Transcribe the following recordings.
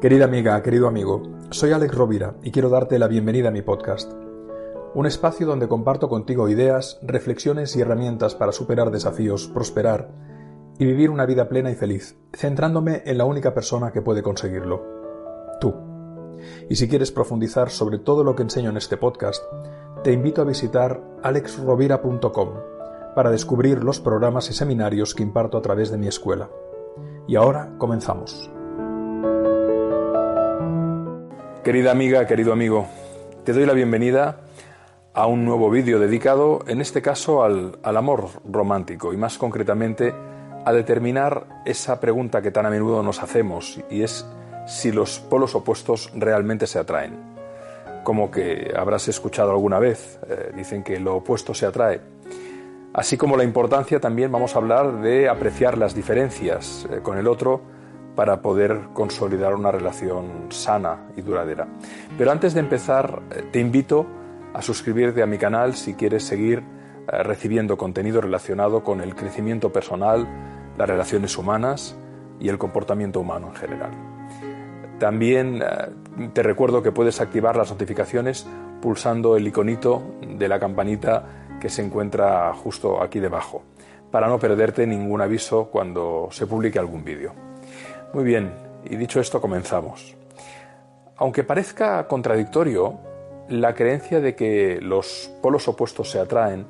Querida amiga, querido amigo, soy Alex Rovira y quiero darte la bienvenida a mi podcast. Un espacio donde comparto contigo ideas, reflexiones y herramientas para superar desafíos, prosperar y vivir una vida plena y feliz, centrándome en la única persona que puede conseguirlo, tú. Y si quieres profundizar sobre todo lo que enseño en este podcast, te invito a visitar alexrovira.com para descubrir los programas y seminarios que imparto a través de mi escuela. Y ahora comenzamos. Querida amiga, querido amigo, te doy la bienvenida a un nuevo vídeo dedicado, en este caso, al, al, amor romántico y más concretamente a determinar esa pregunta que tan a menudo nos hacemos y es si los polos opuestos realmente se atraen. Como que habrás escuchado alguna vez, eh, dicen que lo opuesto se atrae así como la importancia también vamos a hablar de apreciar las diferencias eh, con el otro para poder consolidar una relación sana y duradera. Pero antes de empezar, eh, te invito a suscribirte a mi canal si quieres seguir eh, recibiendo contenido relacionado con el crecimiento personal, las relaciones humanas y el comportamiento humano en general. También te recuerdo que puedes activar las notificaciones pulsando el iconito de la campanita que se encuentra justo aquí debajo, para no perderte ningún aviso cuando se publique algún vídeo. Muy bien, y dicho esto comenzamos. Aunque parezca contradictorio, la creencia de que los polos opuestos se atraen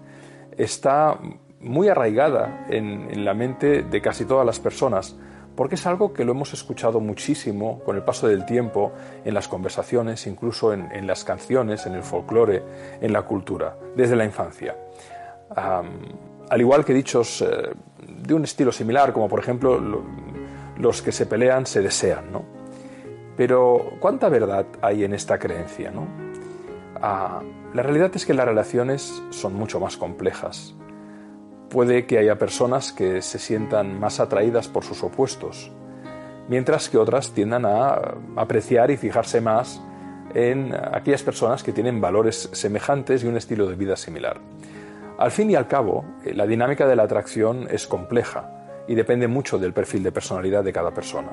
está muy arraigada en, la mente de casi todas las personas, porque es algo que lo hemos escuchado muchísimo con el paso del tiempo en las conversaciones, incluso en, las canciones, en el folclore, en la cultura, desde la infancia. al igual que dichos eh, de un estilo similar, como por ejemplo los que se pelean se desean, ¿no? Pero ¿cuánta verdad hay en esta creencia, no? Ah, la realidad es que las relaciones son mucho más complejas Puede que haya personas que se sientan más atraídas por sus opuestos, mientras que otras tiendan a apreciar y fijarse más en aquellas personas que tienen valores semejantes y un estilo de vida similar. Al fin y al cabo, eh, la dinámica de la atracción es compleja y depende mucho del perfil de personalidad de cada persona.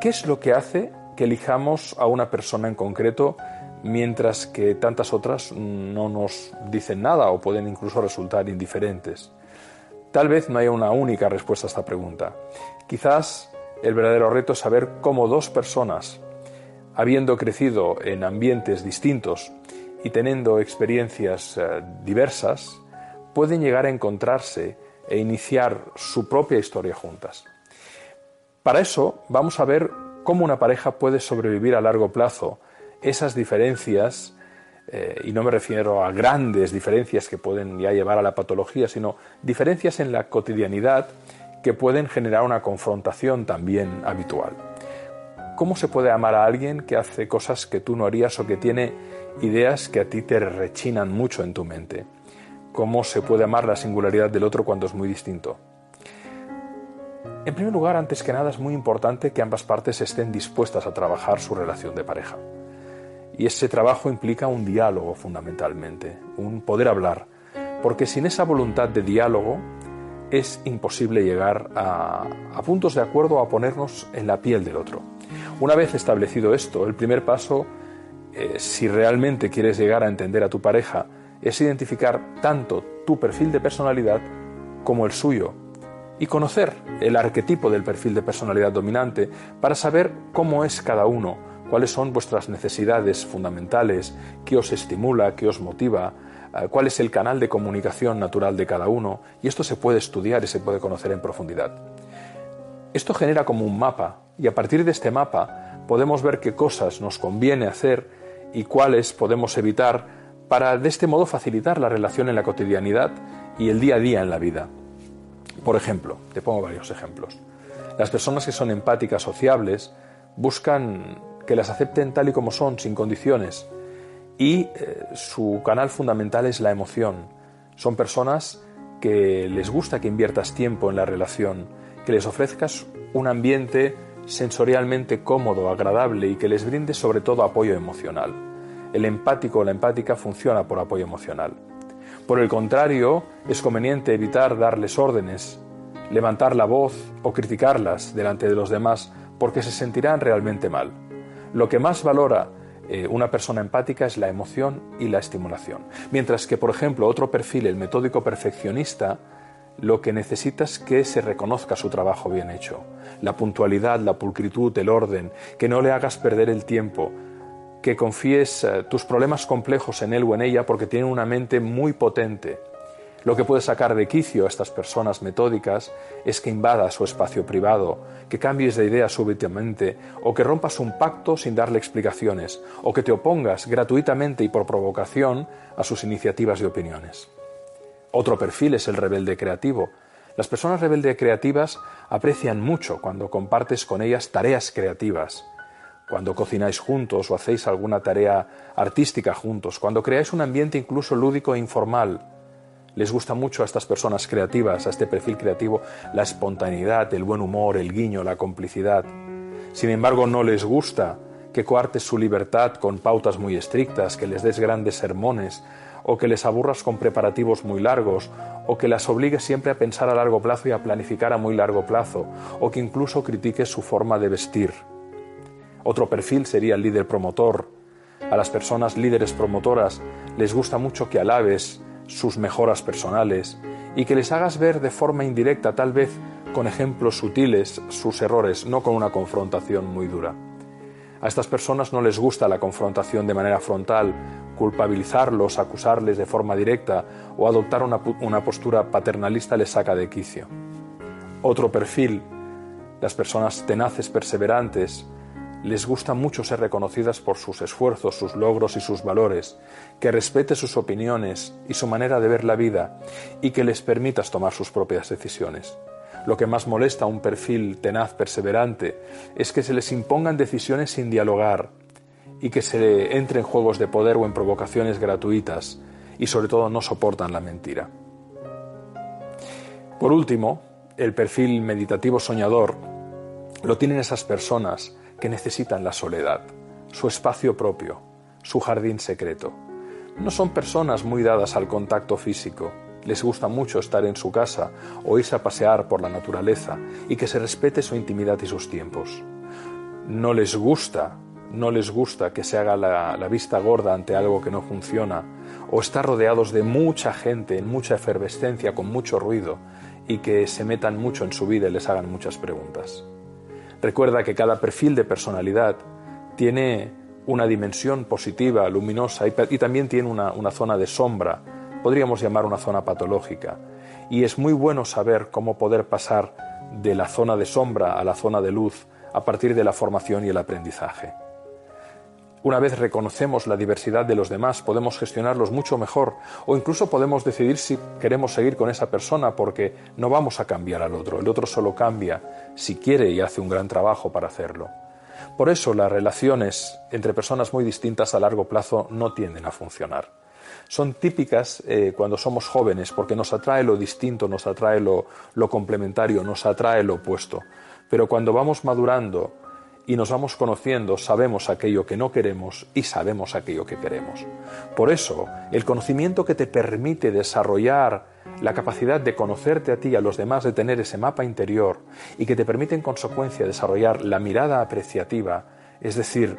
¿Qué es lo que hace que elijamos a una persona en concreto mientras que tantas otras no nos dicen nada o pueden incluso resultar indiferentes. Tal vez no haya una única respuesta a esta pregunta. Quizás el verdadero reto es saber cómo dos personas, habiendo crecido en ambientes distintos y teniendo experiencias eh, diversas, pueden llegar a encontrarse e iniciar su propia historia juntas. Para eso vamos a ver cómo una pareja puede sobrevivir a largo plazo esas diferencias, eh, y no me refiero a grandes diferencias que pueden ya llevar a la patología, sino diferencias en la cotidianidad que pueden generar una confrontación también habitual. ¿Cómo se puede amar a alguien que hace cosas que tú no harías o que tiene ideas que a ti te rechinan mucho en tu mente? ¿Cómo se puede amar la singularidad del otro cuando es muy distinto? En primer lugar, antes que nada, es muy importante que ambas partes estén dispuestas a trabajar su relación de pareja. Y ese trabajo implica un diálogo fundamentalmente, un poder hablar, porque sin esa voluntad de diálogo es imposible llegar a, puntos de acuerdo a ponernos en la piel del otro. Una vez establecido esto, el primer paso, eh, si realmente quieres llegar a entender a tu pareja, es identificar tanto tu perfil de personalidad como el suyo y conocer el arquetipo del perfil de personalidad dominante para saber cómo es cada uno cuáles son vuestras necesidades fundamentales, qué os estimula, qué os motiva, eh, cuál es el canal de comunicación natural de cada uno, y esto se puede estudiar y se puede conocer en profundidad. Esto genera como un mapa, y a partir de este mapa podemos ver qué cosas nos conviene hacer y cuáles podemos evitar para de este modo facilitar la relación en la cotidianidad y el día a día en la vida. Por ejemplo, te pongo varios ejemplos. Las personas que son empáticas, sociables, buscan que las acepten tal y como son, sin condiciones, y eh, su canal fundamental es la emoción. Son personas que les gusta que inviertas tiempo en la relación, que les ofrezcas un ambiente sensorialmente cómodo, agradable y que les brinde sobre todo apoyo emocional. El empático o la empática funciona por apoyo emocional. Por el contrario, es conveniente evitar darles órdenes, levantar la voz o criticarlas delante de los demás porque se sentirán realmente mal. Lo que más valora eh, una persona empática es la emoción y la estimulación. Mientras que, por ejemplo, otro perfil, el metódico perfeccionista, lo que necesita es que se reconozca su trabajo bien hecho. La puntualidad, la pulcritud, el orden, que no le hagas perder el tiempo, que confíes eh, tus problemas complejos en él o en ella porque tiene una mente muy potente lo que puede sacar de quicio a estas personas metódicas es que invadas su espacio privado, que cambies de idea súbitamente, o que rompas un pacto sin darle explicaciones, o que te opongas gratuitamente y por provocación a sus iniciativas y opiniones. Otro perfil es el rebelde creativo. Las personas rebelde creativas aprecian mucho cuando compartes con ellas tareas creativas, cuando cocináis juntos o hacéis alguna tarea artística juntos, cuando creáis un ambiente incluso lúdico e informal, les gusta mucho a estas personas creativas, a este perfil creativo, la espontaneidad, el buen humor, el guiño, la complicidad. Sin embargo, no les gusta que coartes su libertad con pautas muy estrictas, que les des grandes sermones, o que les aburras con preparativos muy largos, o que las obligues siempre a pensar a largo plazo y a planificar a muy largo plazo, o que incluso critiques su forma de vestir. Otro perfil sería el líder promotor. A las personas líderes promotoras les gusta mucho que alabes, sus mejoras personales y que les hagas ver de forma indirecta, tal vez con ejemplos sutiles, sus errores, no con una confrontación muy dura. A estas personas no les gusta la confrontación de manera frontal, culpabilizarlos, acusarles de forma directa o adoptar una, una postura paternalista les saca de quicio. Otro perfil, las personas tenaces, perseverantes, les gusta mucho ser reconocidas por sus esfuerzos, sus logros y sus valores, que respete sus opiniones y su manera de ver la vida y que les permitas tomar sus propias decisiones. Lo que más molesta a un perfil tenaz, perseverante, es que se les impongan decisiones sin dialogar y que se entre en juegos de poder o en provocaciones gratuitas y sobre todo no soportan la mentira. Por último, el perfil meditativo soñador lo tienen esas personas que necesitan la soledad, su espacio propio, su jardín secreto. No son personas muy dadas al contacto físico, les gusta mucho estar en su casa o irse a pasear por la naturaleza y que se respete su intimidad y sus tiempos. No les gusta, no les gusta que se haga la, la, vista gorda ante algo que no funciona o estar rodeados de mucha gente, en mucha efervescencia, con mucho ruido y que se metan mucho en su vida y les hagan muchas preguntas. Recuerda que cada perfil de personalidad tiene una dimensión positiva, luminosa y, también tiene una, una zona de sombra, podríamos llamar una zona patológica. Y es muy bueno saber cómo poder pasar de la zona de sombra a la zona de luz a partir de la formación y el aprendizaje. Una vez reconocemos la diversidad de los demás, podemos gestionarlos mucho mejor o incluso podemos decidir si queremos seguir con esa persona porque no vamos a cambiar al otro. El otro solo cambia si quiere y hace un gran trabajo para hacerlo. Por eso las relaciones entre personas muy distintas a largo plazo no tienden a funcionar. Son típicas eh, cuando somos jóvenes porque nos atrae lo distinto, nos atrae lo, lo complementario, nos atrae lo opuesto. Pero cuando vamos madurando, y nos vamos conociendo, sabemos aquello que no queremos y sabemos aquello que queremos. Por eso, el conocimiento que te permite desarrollar la capacidad de conocerte a ti y a los demás, de tener ese mapa interior y que te permite en consecuencia desarrollar la mirada apreciativa, es decir,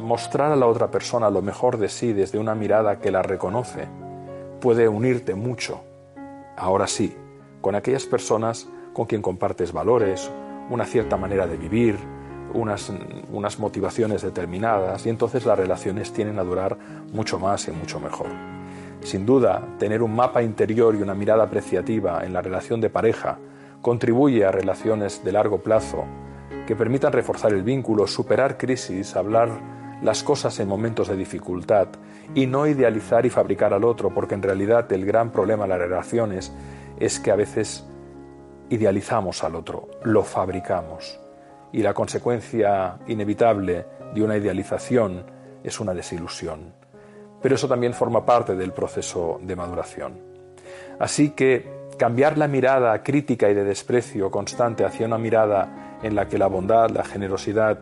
mostrar a la otra persona lo mejor de sí desde una mirada que la reconoce, puede unirte mucho, ahora sí, con aquellas personas con quien compartes valores, una cierta manera de vivir, unas, unas motivaciones determinadas y entonces las relaciones tienen a durar mucho más y mucho mejor. Sin duda, tener un mapa interior y una mirada apreciativa en la relación de pareja contribuye a relaciones de largo plazo que permitan reforzar el vínculo, superar crisis, hablar las cosas en momentos de dificultad y no idealizar y fabricar al otro, porque en realidad el gran problema de las relaciones es que a veces idealizamos al otro, lo fabricamos y la consecuencia inevitable de una idealización es una desilusión. Pero eso también forma parte del proceso de maduración. Así que cambiar la mirada crítica y de desprecio constante hacia una mirada en la que la bondad, la generosidad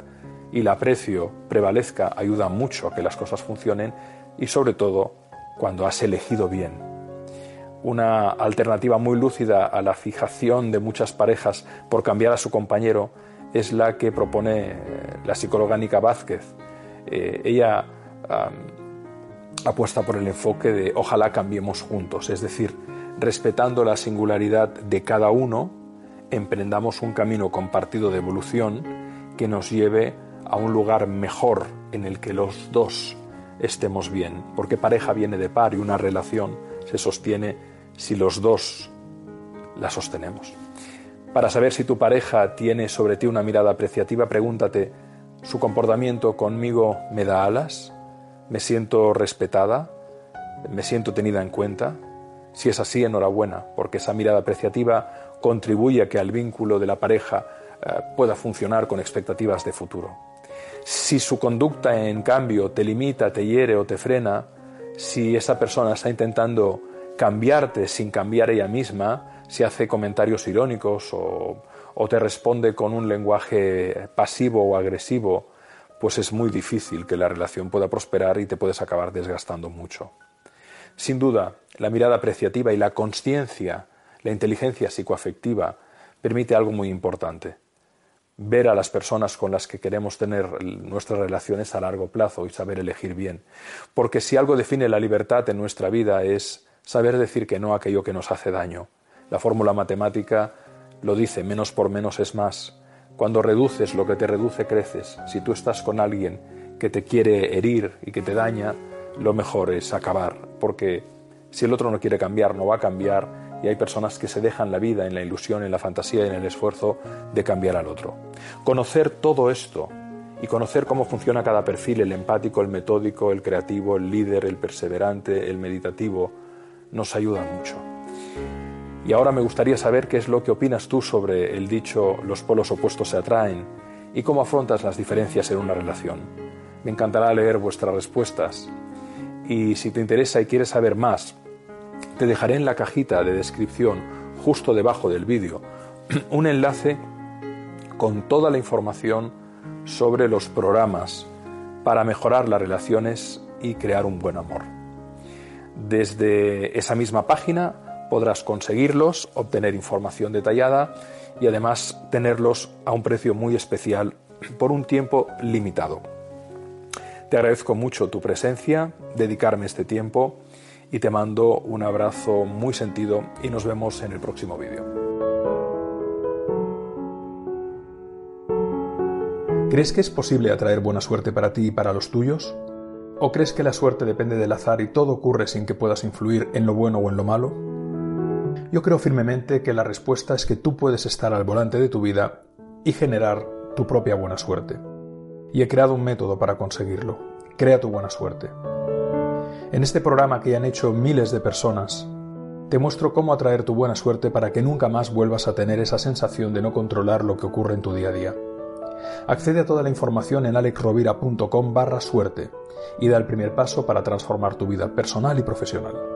y el aprecio prevalezca ayuda mucho a que las cosas funcionen y sobre todo cuando has elegido bien. Una alternativa muy lúcida a la fijación de muchas parejas por cambiar a su compañero es la que propone eh, la psicóloga Nica Vázquez. Eh, ella apuesta por el enfoque de ojalá cambiemos juntos, es decir, respetando la singularidad de cada uno, emprendamos un camino compartido de evolución que nos lleve a un lugar mejor en el que los dos estemos bien, porque pareja viene de par y una relación se sostiene si los dos la sostenemos. Para saber si tu pareja tiene sobre ti una mirada apreciativa, pregúntate, ¿su comportamiento conmigo me da alas? ¿Me siento respetada? ¿Me siento tenida en cuenta? Si es así, enhorabuena, porque esa mirada apreciativa contribuye a que el vínculo de la pareja eh, pueda funcionar con expectativas de futuro. Si su conducta, en cambio, te limita, te hiere o te frena, si esa persona está intentando cambiarte sin cambiar ella misma, si hace comentarios irónicos o, te responde con un lenguaje pasivo o agresivo, pues es muy difícil que la relación pueda prosperar y te puedes acabar desgastando mucho. Sin duda, la mirada apreciativa y la conciencia, la inteligencia psicoafectiva, permite algo muy importante. Ver a las personas con las que queremos tener nuestras relaciones a largo plazo y saber elegir bien. Porque si algo define la libertad en nuestra vida es saber decir que no a aquello que nos hace daño. La fórmula matemática lo dice, menos por menos es más. Cuando reduces lo que te reduce, creces. Si tú estás con alguien que te quiere herir y que te daña, lo mejor es acabar, porque si el otro no quiere cambiar, no va a cambiar y hay personas que se dejan la vida en la ilusión, en la fantasía y en el esfuerzo de cambiar al otro. Conocer todo esto y conocer cómo funciona cada perfil, el empático, el metódico, el creativo, el líder, el perseverante, el meditativo, nos ayuda mucho. Y ahora me gustaría saber qué es lo que opinas tú sobre el dicho los polos opuestos se atraen y cómo afrontas las diferencias en una relación. Me encantará leer vuestras respuestas y si te interesa y quieres saber más, te dejaré en la cajita de descripción, justo debajo del vídeo, un enlace con toda la información sobre los programas para mejorar las relaciones y crear un buen amor. Desde esa misma página podrás conseguirlos, obtener información detallada y además tenerlos a un precio muy especial por un tiempo limitado. Te agradezco mucho tu presencia, dedicarme este tiempo y te mando un abrazo muy sentido y nos vemos en el próximo vídeo. ¿Crees que es posible atraer buena suerte para ti y para los tuyos? ¿O crees que la suerte depende del azar y todo ocurre sin que puedas influir en lo bueno o en lo malo? Yo creo firmemente que la respuesta es que tú puedes estar al volante de tu vida y generar tu propia buena suerte y he creado un método para conseguirlo. Crea tu buena suerte. En este programa que ya han hecho miles de personas, te muestro cómo atraer tu buena suerte para que nunca más vuelvas a tener esa sensación de no controlar lo que ocurre en tu día a día. Accede a toda la información en alexrovira.com barra suerte y da el primer paso para transformar tu vida personal y profesional.